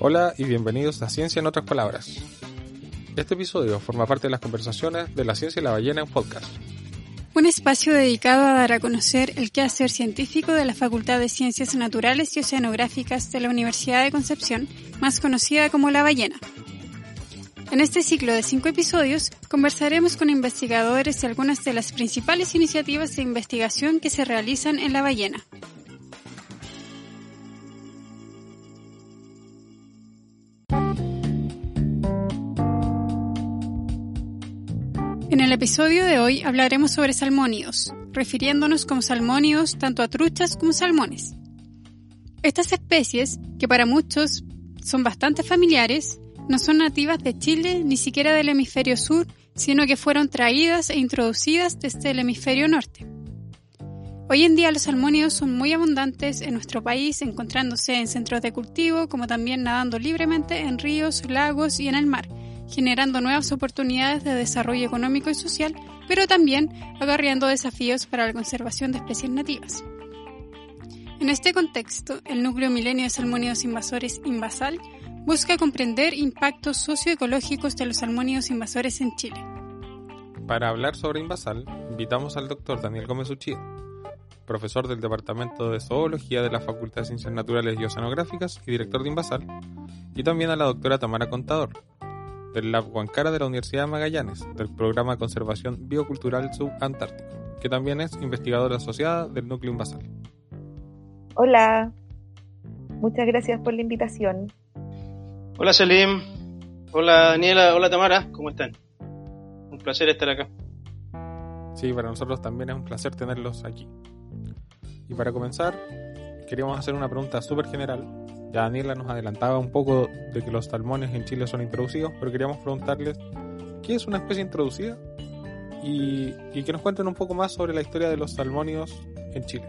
Hola y bienvenidos a Ciencia en otras palabras. Este episodio forma parte de las conversaciones de la ciencia y la ballena en podcast. Un espacio dedicado a dar a conocer el quehacer científico de la Facultad de Ciencias Naturales y Oceanográficas de la Universidad de Concepción, más conocida como La Ballena. En este ciclo de cinco episodios conversaremos con investigadores de algunas de las principales iniciativas de investigación que se realizan en La Ballena. Episodio de hoy hablaremos sobre salmónidos, refiriéndonos como salmónidos tanto a truchas como salmones. Estas especies, que para muchos son bastante familiares, no son nativas de Chile ni siquiera del hemisferio sur, sino que fueron traídas e introducidas desde el hemisferio norte. Hoy en día los salmónidos son muy abundantes en nuestro país, encontrándose en centros de cultivo, como también nadando libremente en ríos, lagos y en el mar, generando nuevas oportunidades de desarrollo económico y social, pero también agarreando desafíos para la conservación de especies nativas. En este contexto, el núcleo milenio de salmónidos invasores Invasal busca comprender impactos socioecológicos de los salmónidos invasores en Chile. Para hablar sobre Invasal, invitamos al doctor Daniel Gómez Uchía, profesor del Departamento de Zoología de la Facultad de Ciencias Naturales y Oceanográficas y director de Invasal, y también a la doctora Tamara Contador, del Lab Huancara de la Universidad de Magallanes, del Programa de Conservación Biocultural Subantártico, que también es investigadora asociada del Núcleo Invasal. Hola, muchas gracias por la invitación. Hola Selim, hola Daniela, hola Tamara, ¿cómo están? Un placer estar acá. Sí, para nosotros también es un placer tenerlos aquí. Y para comenzar, queríamos hacer una pregunta súper general ya Daniela nos adelantaba un poco de que los salmones en Chile son introducidos, pero queríamos preguntarles qué es una especie introducida y, que nos cuenten un poco más sobre la historia de los salmónidos en Chile.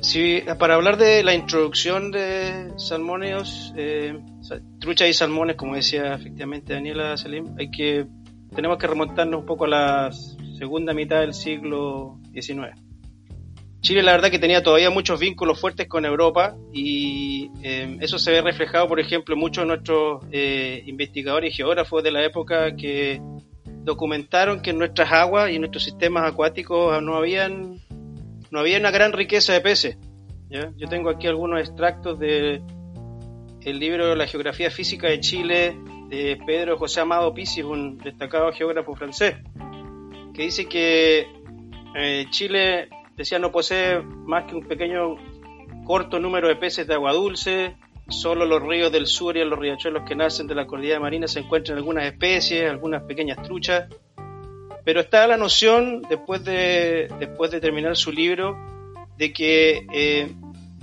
Sí, para hablar de la introducción de salmónidos, eh, truchas y salmones, como decía efectivamente Daniela Salim, hay que tenemos que remontarnos un poco a la segunda mitad del siglo XIX. Chile la verdad que tenía todavía muchos vínculos fuertes con Europa y eh, eso se ve reflejado, por ejemplo, en muchos de nuestros eh, investigadores y geógrafos de la época que documentaron que en nuestras aguas y en nuestros sistemas acuáticos no habían no había una gran riqueza de peces. Yo tengo aquí algunos extractos de el libro La geografía física de Chile de Pedro José Amado Pisis, un destacado geógrafo francés, que dice que eh, Chile decía no posee más que un pequeño corto número de peces de agua dulce, solo los ríos del sur y los riachuelos que nacen de la cordillera marina se encuentran algunas especies, algunas pequeñas truchas, pero está la noción, después de, después de terminar su libro, de que eh,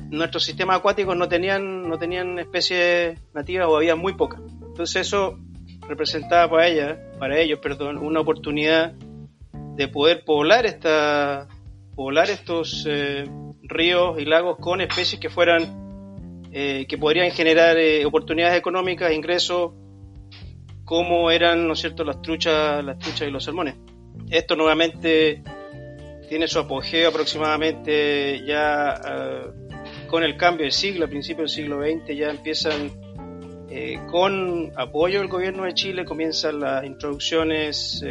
nuestros sistemas acuáticos no tenían, no tenían especies nativas o había muy pocas. Entonces eso representaba para ella, para ellos, perdón, una oportunidad de poder poblar esta, poblar estos eh, ríos y lagos con especies que fueran eh, que podrían generar eh, oportunidades económicas, ingresos, como eran, ¿no es cierto?, las truchas, las truchas y los salmones. Esto nuevamente tiene su apogeo aproximadamente ya con el cambio del siglo, a principios del siglo XX ya empiezan con apoyo del gobierno de Chile, comienzan las introducciones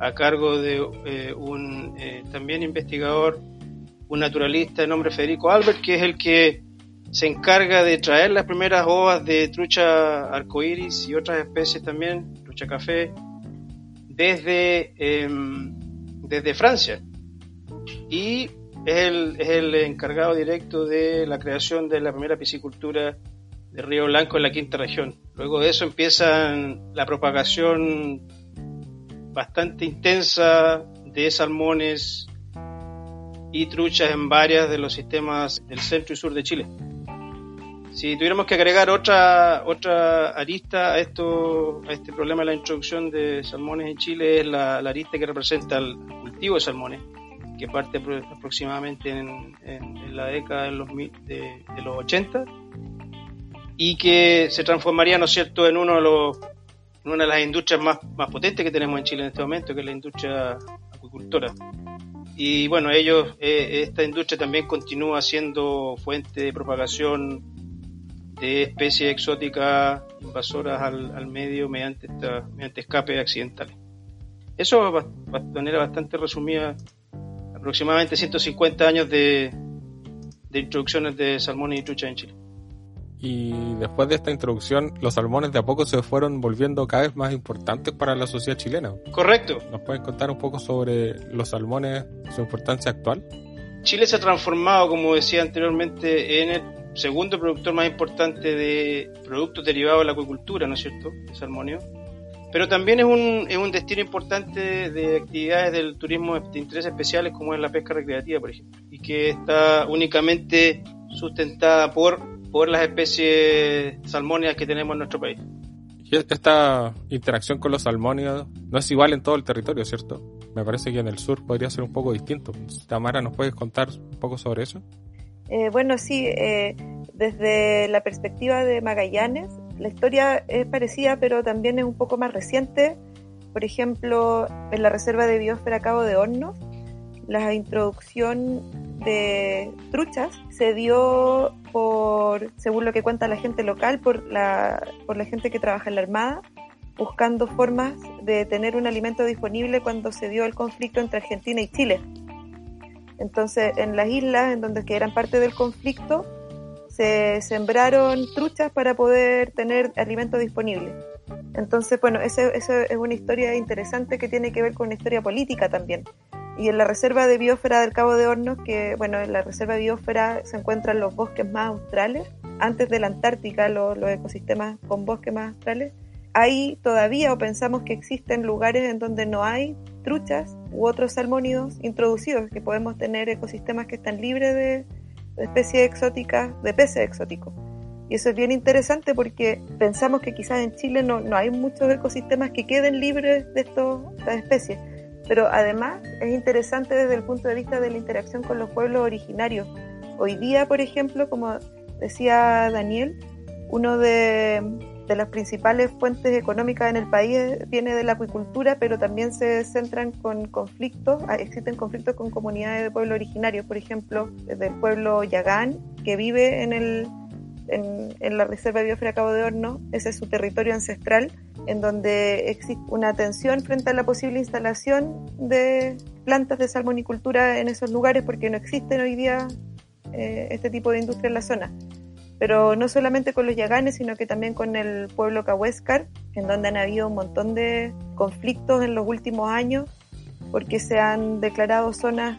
a cargo de eh, un eh, también investigador, un naturalista de nombre Federico Albert, que es el que se encarga de traer las primeras ovas de trucha arcoíris y otras especies también, trucha café, desde, em, desde Francia. Y es el, es el encargado directo de la creación de la primera piscicultura de Río Blanco en la quinta región. Luego de eso empiezan la propagación bastante intensa de salmones y truchas en varias de los sistemas del centro y sur de Chile. Si tuviéramos que agregar otra otra arista a esto a este problema de la introducción de salmones en Chile es la, arista que representa el cultivo de salmones, que parte aproximadamente en, la década de los, de, de los 80 y que se transformaría, ¿no es cierto?, en uno de los una de las industrias más, más potentes que tenemos en Chile en este momento, que es la industria acuicultora. Y bueno, ellos, eh, esta industria también continúa siendo fuente de propagación de especies exóticas invasoras al, medio mediante, esta, mediante escape accidentales. Eso, de manera bastante resumida, aproximadamente 150 años de, de introducciones de salmones y truchas en Chile. Y después de esta introducción, los salmones de a poco se fueron volviendo cada vez más importantes para la sociedad chilena. Correcto. ¿Nos pueden contar un poco sobre los salmones, su importancia actual? Chile se ha transformado, como decía anteriormente, en el segundo productor más importante de productos derivados de la acuicultura, ¿no es cierto? De salmonio. Pero también es un, es un destino importante de actividades del turismo de interés especiales, como es la pesca recreativa, por ejemplo, y que está únicamente sustentada por por las especies salmónicas que tenemos en nuestro país. Y esta interacción con los salmónidos no es igual en todo el territorio, ¿cierto? Me parece que en el sur podría ser un poco distinto. Tamara, ¿nos puedes contar un poco sobre eso? Eh, bueno, sí, eh, desde la perspectiva de Magallanes, la historia es parecida, pero también es un poco más reciente. Por ejemplo, en la Reserva de Biosfera Cabo de Hornos, la introducción de truchas se dio por, según lo que cuenta la gente local, por la, por la gente que trabaja en la Armada, buscando formas de tener un alimento disponible cuando se dio el conflicto entre Argentina y Chile. Entonces, en las islas, en donde eran parte del conflicto, se sembraron truchas para poder tener alimento disponible. Entonces, bueno, esa es una historia interesante que tiene que ver con una historia política también, y en la reserva de biosfera del Cabo de Hornos, que bueno, en la reserva de biosfera se encuentran los bosques más australes, antes de la Antártica, los, ecosistemas con bosques más australes, hay todavía o pensamos que existen lugares en donde no hay truchas u otros salmónidos introducidos, que podemos tener ecosistemas que están libres de, especies exóticas, de peces exóticos. Y eso es bien interesante porque pensamos que quizás en Chile no, no hay muchos ecosistemas que queden libres de, estos, de estas especies pero además es interesante desde el punto de vista de la interacción con los pueblos originarios. Hoy día, por ejemplo, como decía Daniel, uno de, las principales fuentes económicas en el país viene de la acuicultura, pero también se centran con conflictos, ah, existen conflictos con comunidades de pueblos originarios, por ejemplo, del pueblo Yagán, que vive en el en, la Reserva de Biosfera Cabo de Horno, ese es su territorio ancestral, en donde existe una tensión frente a la posible instalación de plantas de salmonicultura en esos lugares porque no existen hoy día eh, este tipo de industria en la zona. Pero no solamente con los yaganes, sino que también con el pueblo Cahuéscar, en donde han habido un montón de conflictos en los últimos años, porque se han declarado zonas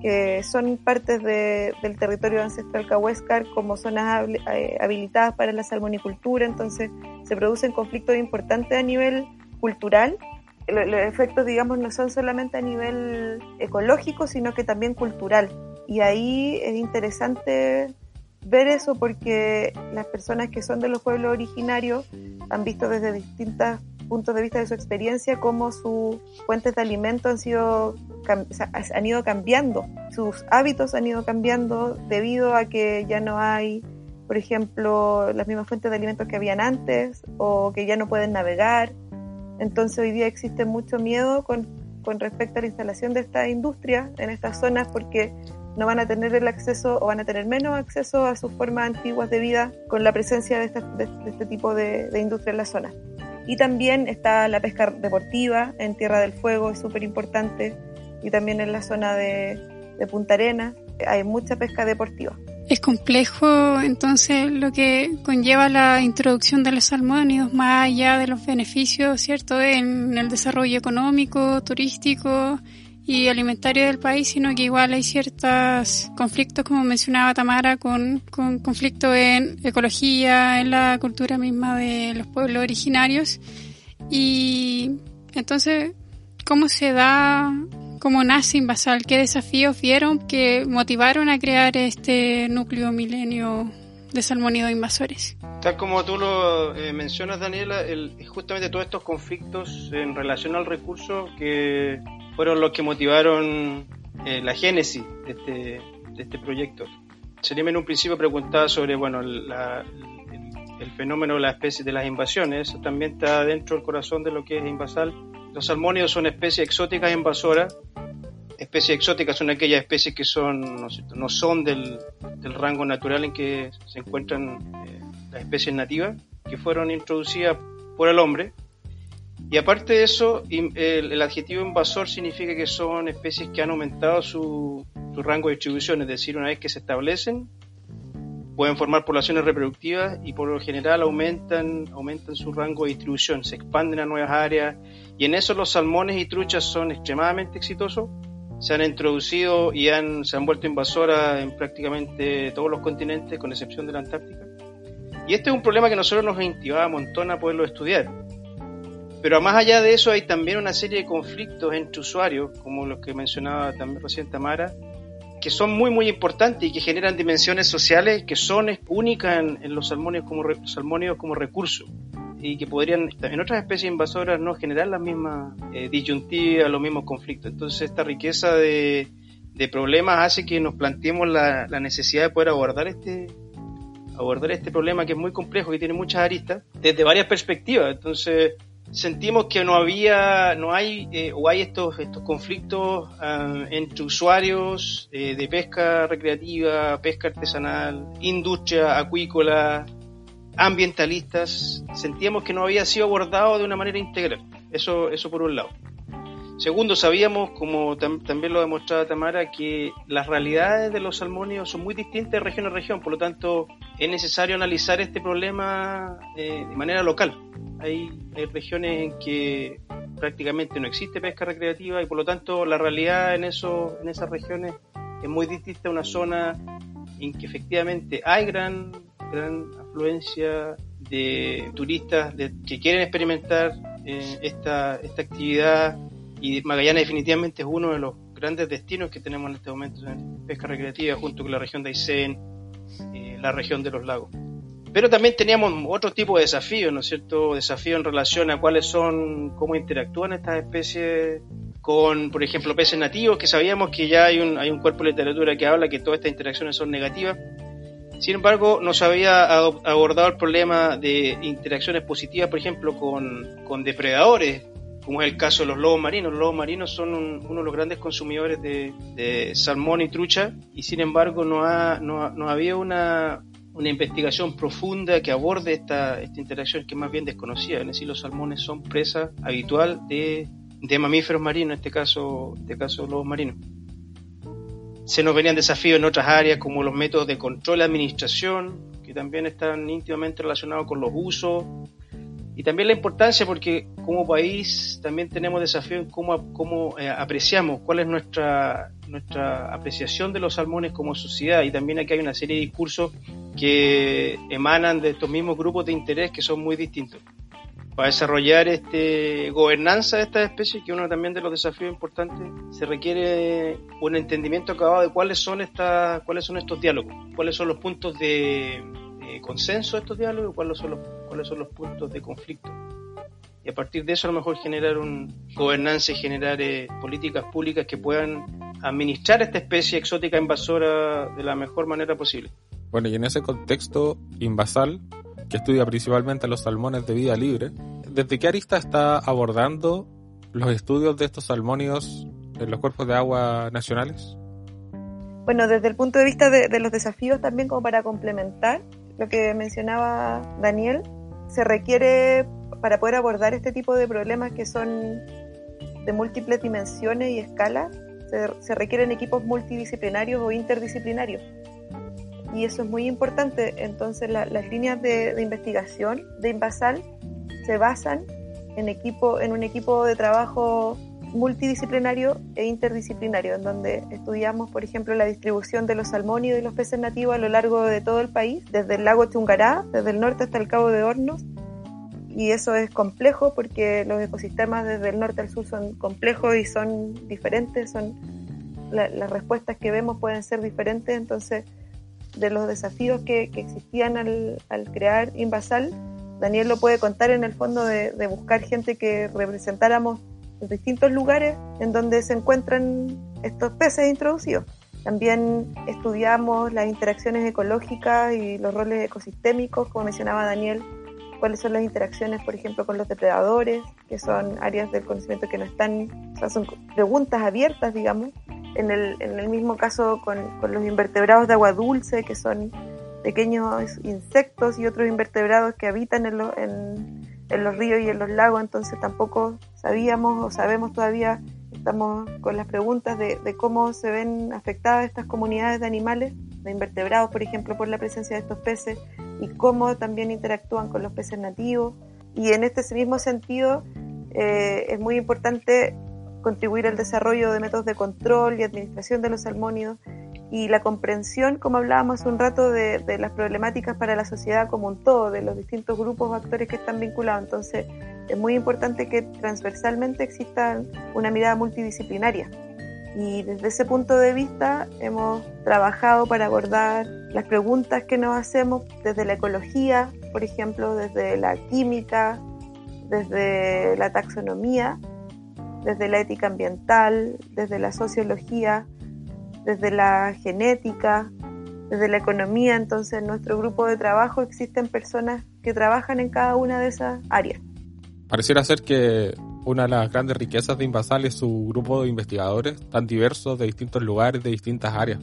que son partes del territorio ancestral cahuéscar como zonas eh, habilitadas para la salmonicultura, entonces se producen conflictos importantes a nivel cultural. Los, efectos, digamos, no son solamente a nivel ecológico, sino que también cultural. Y ahí es interesante ver eso porque las personas que son de los pueblos originarios han visto desde distintos puntos de vista de su experiencia cómo sus fuentes de alimento han sido han ido cambiando, sus hábitos han ido cambiando debido a que ya no hay, por ejemplo, las mismas fuentes de alimentos que habían antes o que ya no pueden navegar. Entonces hoy día existe mucho miedo con, con respecto a la instalación de esta industria en estas zonas porque no van a tener el acceso o van a tener menos acceso a sus formas antiguas de vida con la presencia de, este tipo de industria en la zona. Y también está la pesca deportiva en Tierra del Fuego, es súper importante y también en la zona de, Punta Arena hay mucha pesca deportiva. Es complejo entonces lo que conlleva la introducción de los salmónidos más allá de los beneficios, ¿cierto?, en el desarrollo económico, turístico y alimentario del país, sino que igual hay ciertos conflictos, como mencionaba Tamara, con, con conflictos en ecología, en la cultura misma de los pueblos originarios. Y entonces, ¿cómo se da cómo nace Invasal, qué desafíos vieron que motivaron a crear este núcleo milenio de salmónidos invasores. Tal como tú lo eh, mencionas, Daniela, justamente todos estos conflictos en relación al recurso que fueron los que motivaron eh, la génesis de este, de este proyecto. Sería en un principio preguntaba sobre bueno, el, fenómeno de la especie de las invasiones. Eso también está dentro del corazón de lo que es Invasal los salmónidos son especies exóticas invasoras. Especies exóticas son aquellas especies que son, no, son del, rango natural en que se encuentran eh, las especies nativas que fueron introducidas por el hombre. Y aparte de eso, el, adjetivo invasor significa que son especies que han aumentado su, rango de distribución, es decir, una vez que se establecen, pueden formar poblaciones reproductivas y por lo general aumentan, aumentan su rango de distribución, se expanden a nuevas áreas y en eso los salmones y truchas son extremadamente exitosos. Se han introducido y se han vuelto invasoras en prácticamente todos los continentes, con excepción de la Antártica. Y este es un problema que nosotros nos incentivaba un montón a poderlo estudiar. Pero más allá de eso hay también una serie de conflictos entre usuarios, como los que mencionaba también recién Tamara, que son muy muy importantes y que generan dimensiones sociales que son únicas en, los salmónidos como, salmónidos como recurso y que podrían en otras especies invasoras no generar las mismas eh, disyuntivas, los mismos conflictos. Entonces esta riqueza de, de problemas hace que nos planteemos la, la, necesidad de poder abordar este abordar este problema que es muy complejo, que tiene muchas aristas, desde varias perspectivas. Entonces, sentimos que no había, no hay eh, o hay estos, estos conflictos ah, entre usuarios eh, de pesca recreativa, pesca artesanal, industria acuícola, ambientalistas, sentíamos que no había sido abordado de una manera integral. Eso, eso por un lado. Segundo, sabíamos, como también lo demostraba Tamara, que las realidades de los salmónidos son muy distintas de región a región, por lo tanto es necesario analizar este problema eh, de manera local. Hay, regiones en que prácticamente no existe pesca recreativa y por lo tanto la realidad en, eso, en esas regiones es muy distinta a una zona en que efectivamente hay gran, gran afluencia de turistas que quieren experimentar eh, esta, esta actividad y Magallanes definitivamente es uno de los grandes destinos que tenemos en este momento en pesca recreativa, junto con la región de Aysén, eh, la región de los lagos. Pero también teníamos otro tipo de desafíos, ¿no es cierto? Desafíos en relación a cuáles son, cómo interactúan estas especies con, por ejemplo, peces nativos, que sabíamos que ya hay un, hay un cuerpo de literatura que habla que todas estas interacciones son negativas. Sin embargo, no había abordado el problema de interacciones positivas, por ejemplo, con, con depredadores como es el caso de los lobos marinos. Los lobos marinos son uno de los grandes consumidores de, salmón y trucha y sin embargo no, ha, no, no había una, una investigación profunda que aborde esta, esta interacción que es más bien desconocida. Es decir, los salmones son presa habitual de, de mamíferos marinos, en este caso, en este caso lobos marinos. Se nos venían desafíos en otras áreas como los métodos de control y administración, que también están íntimamente relacionados con los usos y también la importancia porque como país también tenemos desafíos en cómo, cómo eh, apreciamos, cuál es nuestra, nuestra apreciación de los salmones como sociedad y también aquí hay una serie de discursos que emanan de estos mismos grupos de interés que son muy distintos. Para desarrollar este gobernanza de estas especies, que uno también de los desafíos importantes, se requiere un entendimiento acabado de cuáles son estas, cuáles son estos diálogos, cuáles son los puntos de, consenso de estos diálogos y cuáles son, los, cuáles son los puntos de conflicto. Y a partir de eso a lo mejor generar un gobernanza y generar eh, políticas públicas que puedan administrar esta especie exótica invasora de la mejor manera posible. Bueno, y en ese contexto, Invasal, que estudia principalmente los salmones de vida libre, ¿desde qué arista está abordando los estudios de estos salmónidos en los cuerpos de agua nacionales? Bueno, desde el punto de vista de los desafíos también como para complementar, lo que mencionaba Daniel, se requiere para poder abordar este tipo de problemas que son de múltiples dimensiones y escalas, se, requieren equipos multidisciplinarios o interdisciplinarios. Y eso es muy importante. Entonces las líneas de, de, investigación de Invasal se basan en, equipo, en un equipo de trabajo multidisciplinario e interdisciplinario, en donde estudiamos, por ejemplo, la distribución de los salmónidos y los peces nativos a lo largo de todo el país, desde el lago Chungará, desde el norte hasta el Cabo de Hornos. Y eso es complejo porque los ecosistemas desde el norte al sur son complejos y son diferentes, son las respuestas que vemos pueden ser diferentes, entonces de los desafíos que, existían al, crear Invasal, Daniel lo puede contar en el fondo de buscar gente que representáramos distintos lugares en donde se encuentran estos peces introducidos. También estudiamos las interacciones ecológicas y los roles ecosistémicos, como mencionaba Daniel, cuáles son las interacciones, por ejemplo, con los depredadores, que son áreas del conocimiento que no están, o sea, son preguntas abiertas, digamos. En el, en el mismo caso con, con los invertebrados de agua dulce, que son pequeños insectos y otros invertebrados que habitan en, en, los ríos y en los lagos, entonces tampoco sabíamos o sabemos todavía, estamos con las preguntas de, de cómo se ven afectadas estas comunidades de animales, de invertebrados, por ejemplo, por la presencia de estos peces y cómo también interactúan con los peces nativos. Y en este mismo sentido, eh, es muy importante contribuir al desarrollo de métodos de control y administración de los salmónidos y la comprensión, como hablábamos hace un rato, de, las problemáticas para la sociedad como un todo, de los distintos grupos o actores que están vinculados. Entonces, es muy importante que transversalmente exista una mirada multidisciplinaria. Y desde ese punto de vista hemos trabajado para abordar las preguntas que nos hacemos desde la ecología, por ejemplo, desde la química, desde la taxonomía, desde la ética ambiental, desde la sociología, desde la genética, desde la economía. Entonces, en nuestro grupo de trabajo existen personas que trabajan en cada una de esas áreas. Pareciera ser que una de las grandes riquezas de Invasal es su grupo de investigadores tan diversos de distintos lugares, de distintas áreas.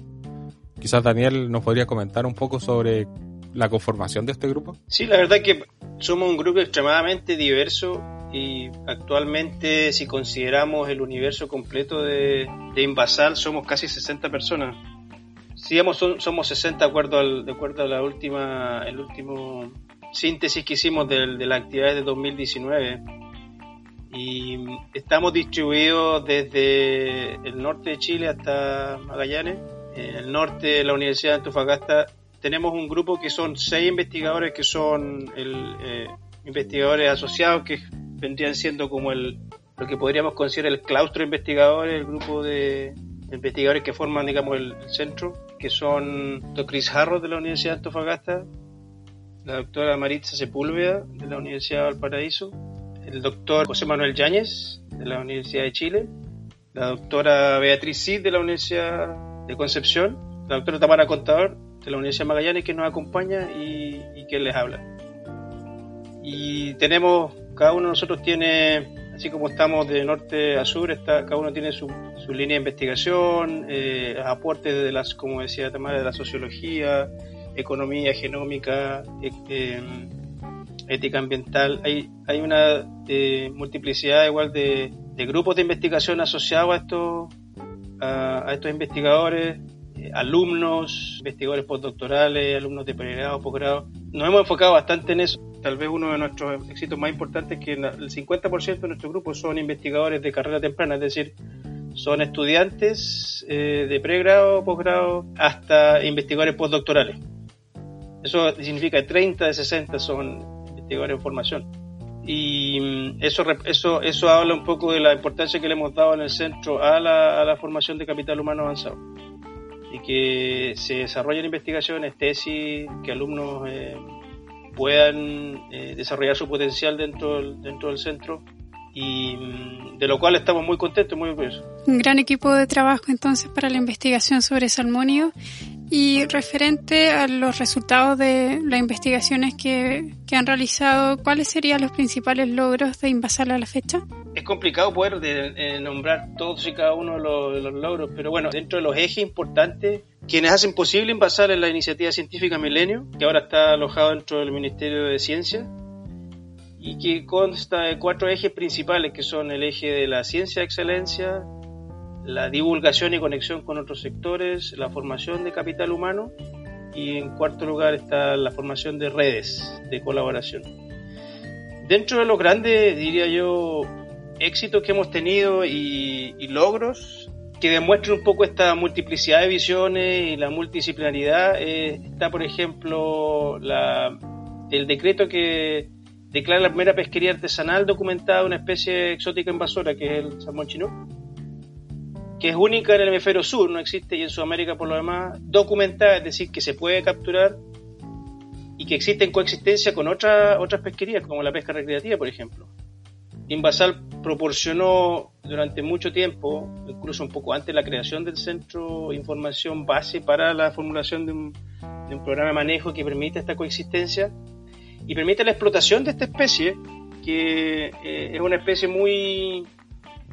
Quizás Daniel nos podría comentar un poco sobre la conformación de este grupo. Sí, la verdad es que somos un grupo extremadamente diverso y actualmente si consideramos el universo completo de, de Invasal somos casi 60 personas. Digamos, somos 60 de acuerdo, al, de acuerdo a la última, el último síntesis que hicimos de, de las actividades de 2019 y estamos distribuidos desde el norte de Chile hasta Magallanes. En el norte de la Universidad de Antofagasta tenemos un grupo que son seis investigadores que son el, eh, investigadores asociados que vendrían siendo como el lo que podríamos considerar el claustro de investigadores, el grupo de investigadores que forman, digamos, el, centro, que son Dr. Chris Harrow de la Universidad de Antofagasta, la doctora Maritza Sepúlveda de la Universidad de Valparaíso, el doctor José Manuel Yáñez de la Universidad de Chile, la doctora Beatriz Cid de la Universidad de Concepción, la doctora Tamara Contador de la Universidad de Magallanes que nos acompaña y, y que les habla. Y tenemos cada uno de nosotros tiene, así como estamos de norte a sur, está, cada uno tiene su, su línea de investigación, eh, aportes de las, como decía Tamara, de la sociología, economía genómica, e, em, ética ambiental. Hay, hay una eh, multiplicidad igual de, de, grupos de investigación asociados a estos, a, estos investigadores, eh, alumnos, investigadores postdoctorales, alumnos de pregrado, posgrado. Nos hemos enfocado bastante en eso tal vez uno de nuestros éxitos más importantes es que el 50% de nuestro grupo son investigadores de carrera temprana, es decir, son estudiantes eh, de pregrado, posgrado, hasta investigadores postdoctorales. Eso significa que 30 de 60 son investigadores en formación. Y mm, eso, eso, eso habla un poco de la importancia que le hemos dado en el centro a la, a la formación de capital humano avanzado. Y que se desarrollen investigaciones, tesis, que alumnos eh, puedan eh, desarrollar su potencial dentro del, dentro del centro y mm, de lo cual estamos muy contentos, muy orgullosos. Un gran equipo de trabajo entonces para la investigación sobre salmonio y referente a los resultados de las investigaciones que, que han realizado, ¿cuáles serían los principales logros de Invasal a la fecha? Es complicado poder de, nombrar todos y cada uno de los, de los, logros, pero bueno, dentro de los ejes importantes, quienes hacen posible Invasal en la iniciativa científica Milenio, que ahora está alojado dentro del Ministerio de Ciencia, y que consta de cuatro ejes principales, que son el eje de la ciencia de excelencia, la divulgación y conexión con otros sectores, la formación de capital humano y en cuarto lugar está la formación de redes de colaboración. Dentro de los grandes, diría yo, éxitos que hemos tenido y, logros que demuestran un poco esta multiplicidad de visiones y la multidisciplinaridad, eh, está por ejemplo el decreto que declara la primera pesquería artesanal documentada una especie exótica invasora que es el salmón chino que es única en el hemisferio sur, no existe y en Sudamérica por lo demás, documentada, es decir, que se puede capturar y que existe en coexistencia con otras otras pesquerías, como la pesca recreativa, por ejemplo. Invasal proporcionó durante mucho tiempo, incluso un poco antes de la creación del centro, información base para la formulación de un, de un programa de manejo que permite esta coexistencia y permite la explotación de esta especie, que eh, es una especie muy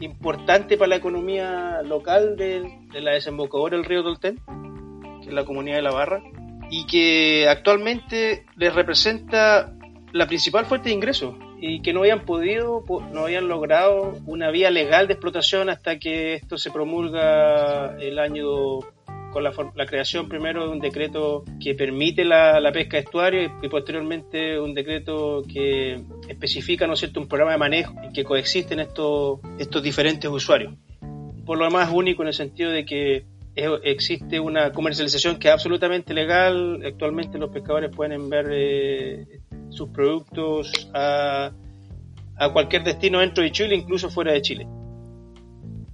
importante para la economía local de, la desembocadura del río Tolten, que es la comunidad de La Barra, y que actualmente les representa la principal fuente de ingresos y que no habían podido, no habían logrado una vía legal de explotación hasta que esto se promulga el año con la, creación primero de un decreto que permite la, pesca de estuario y, posteriormente un decreto que especifica ¿no cierto? un programa de manejo en que coexisten estos, estos diferentes usuarios. Por lo demás único en el sentido de que existe una comercialización que es absolutamente legal. Actualmente los pescadores pueden ver eh, sus productos a, a cualquier destino dentro de Chile, incluso fuera de Chile.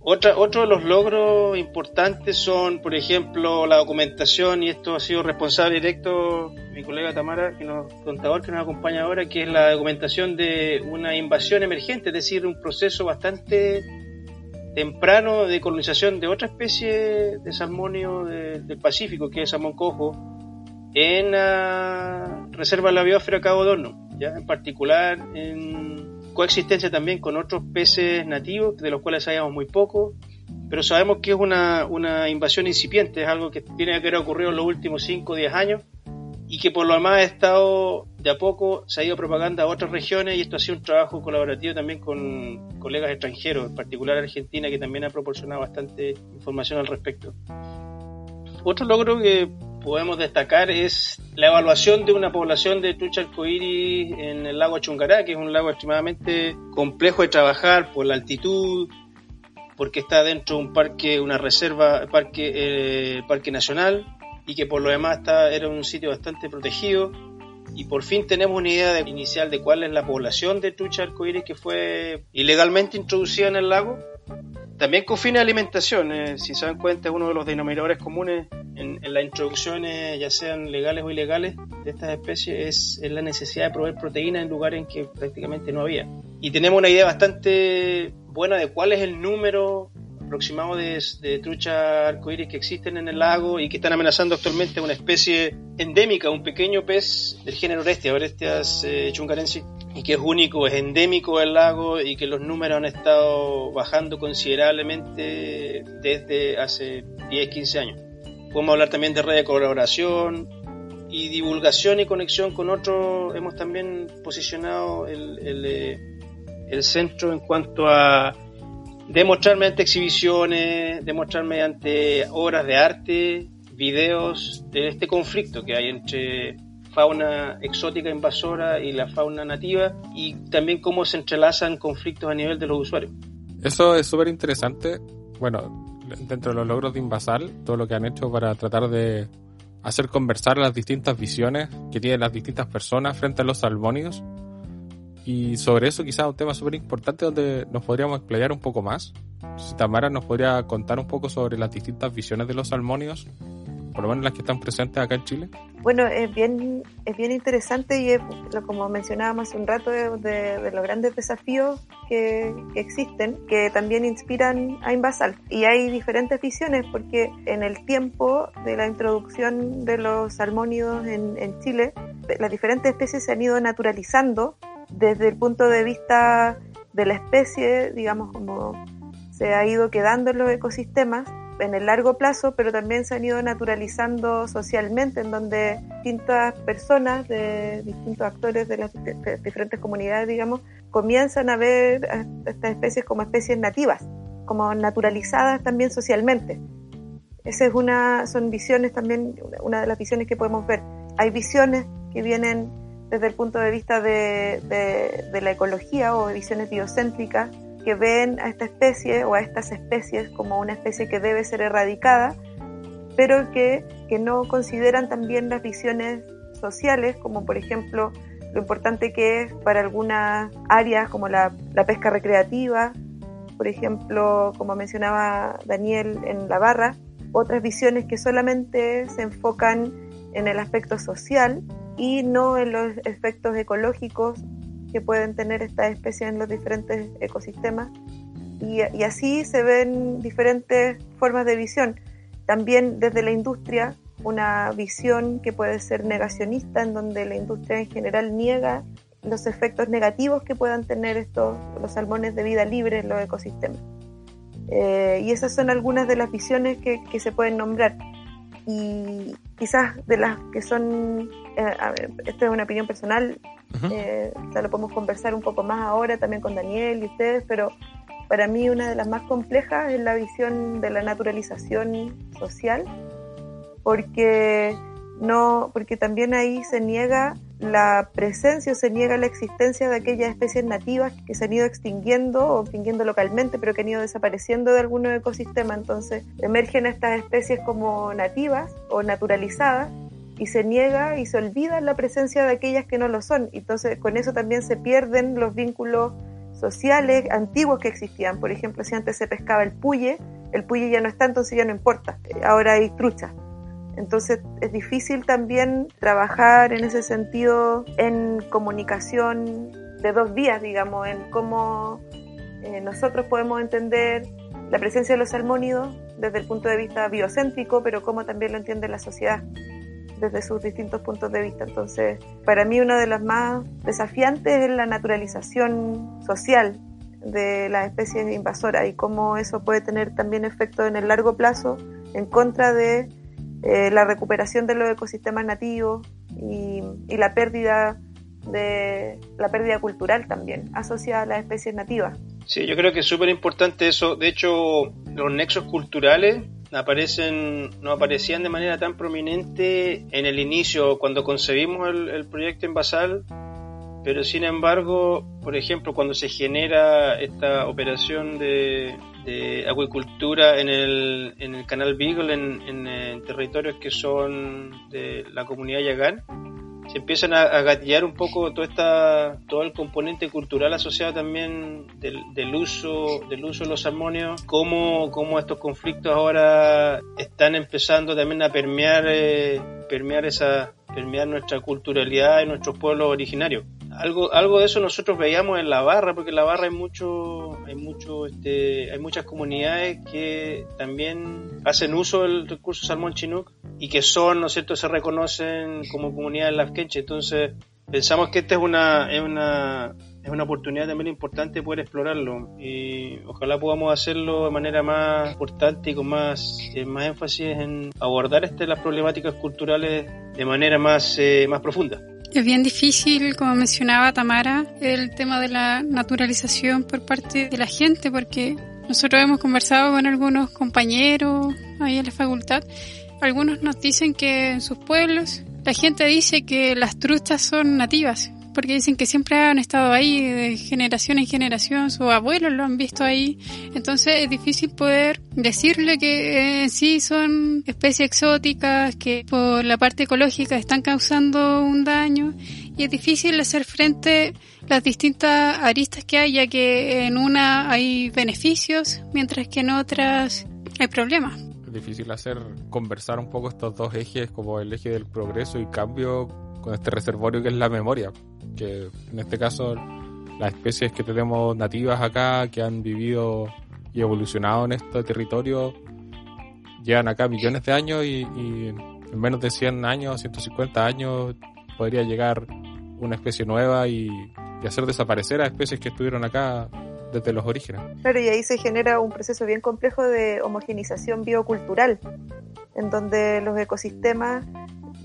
Otra, otro de los logros importantes son, por ejemplo, la documentación, y esto ha sido responsable directo mi colega Tamara, que nos, contador que nos acompaña ahora, que es la documentación de una invasión emergente, es decir, un proceso bastante temprano de colonización de otra especie de salmonio del Pacífico, que es salmón cojo, en la Reserva de la Biosfera Cabo Dorno, ¿ya? en particular en coexistencia también con otros peces nativos, de los cuales sabemos muy poco, pero sabemos que es una, una invasión incipiente, es algo que tiene que haber ocurrido en los últimos 5 o 10 años y que por lo demás ha estado de a poco, se ha ido propagando a otras regiones y esto ha sido un trabajo colaborativo también con colegas extranjeros, en particular Argentina, que también ha proporcionado bastante información al respecto. Otro logro que podemos destacar es la evaluación de una población de trucha arcoíris en el lago Chungará, que es un lago extremadamente complejo de trabajar por la altitud, porque está dentro de un parque, una reserva, parque, eh, parque nacional, y que por lo demás está, era un sitio bastante protegido. Y por fin tenemos una idea inicial de cuál es la población de trucha arcoíris que fue ilegalmente introducida en el lago también con fines de alimentación, eh, si se dan cuenta, uno de los denominadores comunes en, las introducciones, ya sean legales o ilegales, de estas especies es, la necesidad de proveer proteína en lugares en que prácticamente no había. Y tenemos una idea bastante buena de cuál es el número aproximado de, de truchas arcoíris que existen en el lago y que están amenazando actualmente una especie endémica, un pequeño pez del género Orestia, Orestias eh, chungarensis, y que es único, es endémico del lago y que los números han estado bajando considerablemente desde hace 10, 15 años. Podemos hablar también de red de colaboración y divulgación y conexión con otros. Hemos también posicionado el, el, eh, el centro en cuanto a demostrar mediante exhibiciones, demostrar mediante obras de arte, videos de este conflicto que hay entre fauna exótica invasora y la fauna nativa y también cómo se entrelazan conflictos a nivel de los usuarios. Eso es súper interesante. Bueno, dentro de los logros de Invasal, todo lo que han hecho para tratar de hacer conversar las distintas visiones que tienen las distintas personas frente a los salmónidos y sobre eso quizás un tema súper importante donde nos podríamos explayar un poco más. Si Tamara nos podría contar un poco sobre las distintas visiones de los salmónidos, por lo menos las que están presentes acá en Chile. Bueno, es bien, es bien interesante y es, como mencionábamos hace un rato, de, los grandes desafíos que, existen, que también inspiran a Invasal. Y hay diferentes visiones porque en el tiempo de la introducción de los salmónidos en, en Chile, las diferentes especies se han ido naturalizando desde el punto de vista de la especie, digamos, como se ha ido quedando en los ecosistemas en el largo plazo, pero también se han ido naturalizando socialmente, en donde distintas personas de distintos actores de las diferentes comunidades, digamos, comienzan a ver estas especies como especies nativas, como naturalizadas también socialmente. Esa es una, son visiones también, una de las visiones que podemos ver. Hay visiones que vienen desde el punto de vista de, de, la ecología o visiones biocéntricas que ven a esta especie o a estas especies como una especie que debe ser erradicada, pero que, que no consideran también las visiones sociales, como por ejemplo lo importante que es para algunas áreas como la, la pesca recreativa, por ejemplo, como mencionaba Daniel en la barra, otras visiones que solamente se enfocan en el aspecto social y no en los efectos ecológicos que pueden tener estas especies en los diferentes ecosistemas. Y, así se ven diferentes formas de visión. También desde la industria, una visión que puede ser negacionista, en donde la industria en general niega los efectos negativos que puedan tener estos, los salmones de vida libre en los ecosistemas. Eh, y esas son algunas de las visiones que, que se pueden nombrar. Y quizás de las que son, eh, esta es una opinión personal, eh, lo podemos conversar un poco más ahora también con Daniel y ustedes, pero para mí una de las más complejas es la visión de la naturalización social, porque no, porque también ahí se niega la presencia o se niega la existencia de aquellas especies nativas que se han ido extinguiendo o extinguiendo localmente, pero que han ido desapareciendo de algunos ecosistemas. Entonces emergen estas especies como nativas o naturalizadas y se niega y se olvida la presencia de aquellas que no lo son. Entonces con eso también se pierden los vínculos sociales antiguos que existían. Por ejemplo, si antes se pescaba el puye, el puye ya no está, entonces ya no importa. Ahora hay trucha entonces es difícil también trabajar en ese sentido en comunicación de dos vías, digamos, en cómo eh, nosotros podemos entender la presencia de los salmónidos desde el punto de vista biocéntrico, pero cómo también lo entiende la sociedad desde sus distintos puntos de vista. Entonces, para mí una de las más desafiantes es la naturalización social de las especies invasoras y cómo eso puede tener también efecto en el largo plazo en contra de eh, la recuperación de los ecosistemas nativos y, la pérdida de la pérdida cultural también asociada a las especies nativas. Sí, yo creo que es súper importante eso. De hecho, los nexos culturales aparecen, no aparecían de manera tan prominente en el inicio, cuando concebimos el, el proyecto en Basal, pero sin embargo, por ejemplo, cuando se genera esta operación de, de acuicultura en el, en el canal Beagle, en, territorios que son de la comunidad Yagán, se empiezan a, gatillar un poco todo, esta, todo el componente cultural asociado también del, uso, del uso de los salmonios, cómo, cómo estos conflictos ahora están empezando también a permear, eh, permear, esa, permear nuestra culturalidad y nuestros pueblos originarios algo, algo de eso nosotros veíamos en la barra, porque en la barra hay mucho, hay mucho, este, hay muchas comunidades que también hacen uso del recurso salmón chinook y que son, ¿no es cierto?, se reconocen como comunidades lafkenche. Entonces, pensamos que esta es una, es una, es una oportunidad también importante poder explorarlo y ojalá podamos hacerlo de manera más importante y con más, eh, más énfasis en abordar este, las problemáticas culturales de manera más, eh, más profunda. Es bien difícil, como mencionaba Tamara, el tema de la naturalización por parte de la gente, porque nosotros hemos conversado con algunos compañeros ahí en la facultad. Algunos nos dicen que en sus pueblos la gente dice que las truchas son nativas, porque dicen que siempre han estado ahí de generación en generación, sus abuelos lo han visto ahí, entonces es difícil poder decirle que en sí son especies exóticas, que por la parte ecológica están causando un daño. Y es difícil hacer frente las distintas aristas que hay, ya que en una hay beneficios, mientras que en otras hay problemas. Es difícil hacer conversar un poco estos dos ejes como el eje del progreso y cambio con este reservorio que es la memoria que en este caso las especies que tenemos nativas acá, que han vivido y evolucionado en este territorio, llegan acá millones de años y, en menos de 100 años, 150 años, podría llegar una especie nueva y, y hacer desaparecer a especies que estuvieron acá desde los orígenes. Claro, y ahí se genera un proceso bien complejo de homogenización biocultural, en donde los ecosistemas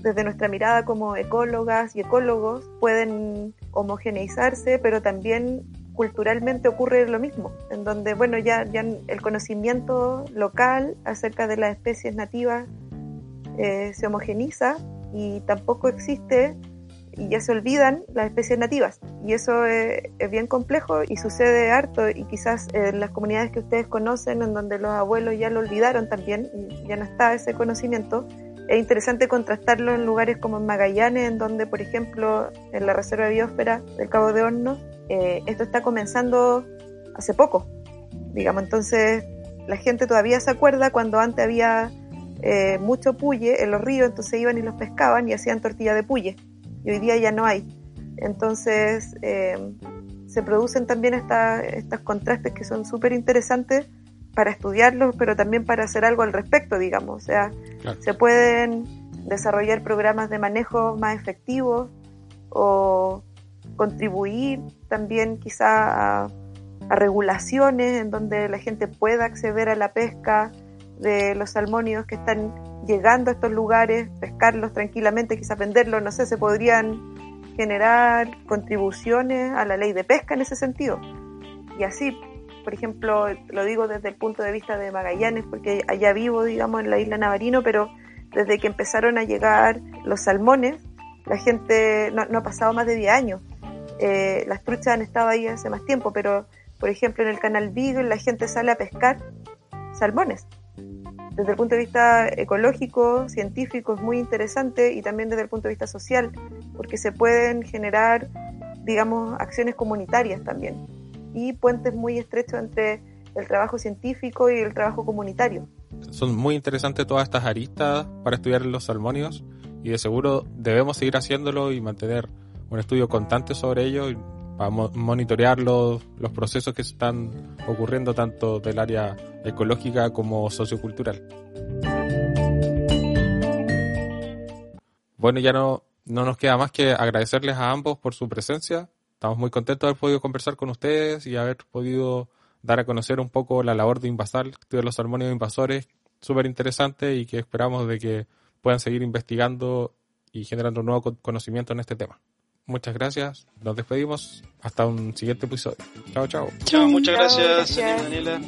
desde nuestra mirada como ecólogas y ecólogos pueden homogeneizarse, pero también culturalmente ocurre lo mismo, en donde, bueno, ya, ya el conocimiento local acerca de las especies nativas eh, se homogeniza y tampoco existe y ya se olvidan las especies nativas. Y eso es, es, bien complejo y sucede harto y quizás en las comunidades que ustedes conocen, en donde los abuelos ya lo olvidaron también, y ya no está ese conocimiento, es interesante contrastarlo en lugares como en Magallanes, en donde, por ejemplo, en la Reserva de Biosfera del Cabo de Hornos, eh, esto está comenzando hace poco, digamos. Entonces, la gente todavía se acuerda cuando antes había eh, mucho puye en los ríos, entonces iban y los pescaban y hacían tortilla de puye. Y hoy día ya no hay. Entonces, eh, se producen también estos contrastes que son súper interesantes para estudiarlos, pero también para hacer algo al respecto, digamos. O sea, se pueden desarrollar programas de manejo más efectivos o contribuir también quizá a, regulaciones en donde la gente pueda acceder a la pesca de los salmónidos que están llegando a estos lugares, pescarlos tranquilamente, quizás venderlos, no sé, se podrían generar contribuciones a la ley de pesca en ese sentido. Y así, por ejemplo, lo digo desde el punto de vista de Magallanes, porque allá vivo, digamos, en la isla Navarino, pero desde que empezaron a llegar los salmones, la gente no, ha pasado más de 10 años. Eh, las truchas han estado ahí hace más tiempo, pero por ejemplo en el canal Beagle la gente sale a pescar salmones. Desde el punto de vista ecológico, científico, es muy interesante y también desde el punto de vista social, porque se pueden generar, digamos, acciones comunitarias también y puentes muy estrechos entre el trabajo científico y el trabajo comunitario. Son muy interesantes todas estas aristas para estudiar los salmónidos y de seguro debemos seguir haciéndolo y mantener un estudio constante sobre ello para monitorear los, los procesos que están ocurriendo tanto del área ecológica como sociocultural. Bueno, ya no, no nos queda más que agradecerles a ambos por su presencia. Estamos muy contentos de haber podido conversar con ustedes y haber podido dar a conocer un poco la labor de Invasal, de los salmónidos invasores, súper interesante y que esperamos de que puedan seguir investigando y generando nuevo conocimiento en este tema. Muchas gracias, nos despedimos, hasta un siguiente episodio. Chao, chao. Chao, muchas gracias, gracias. Daniela.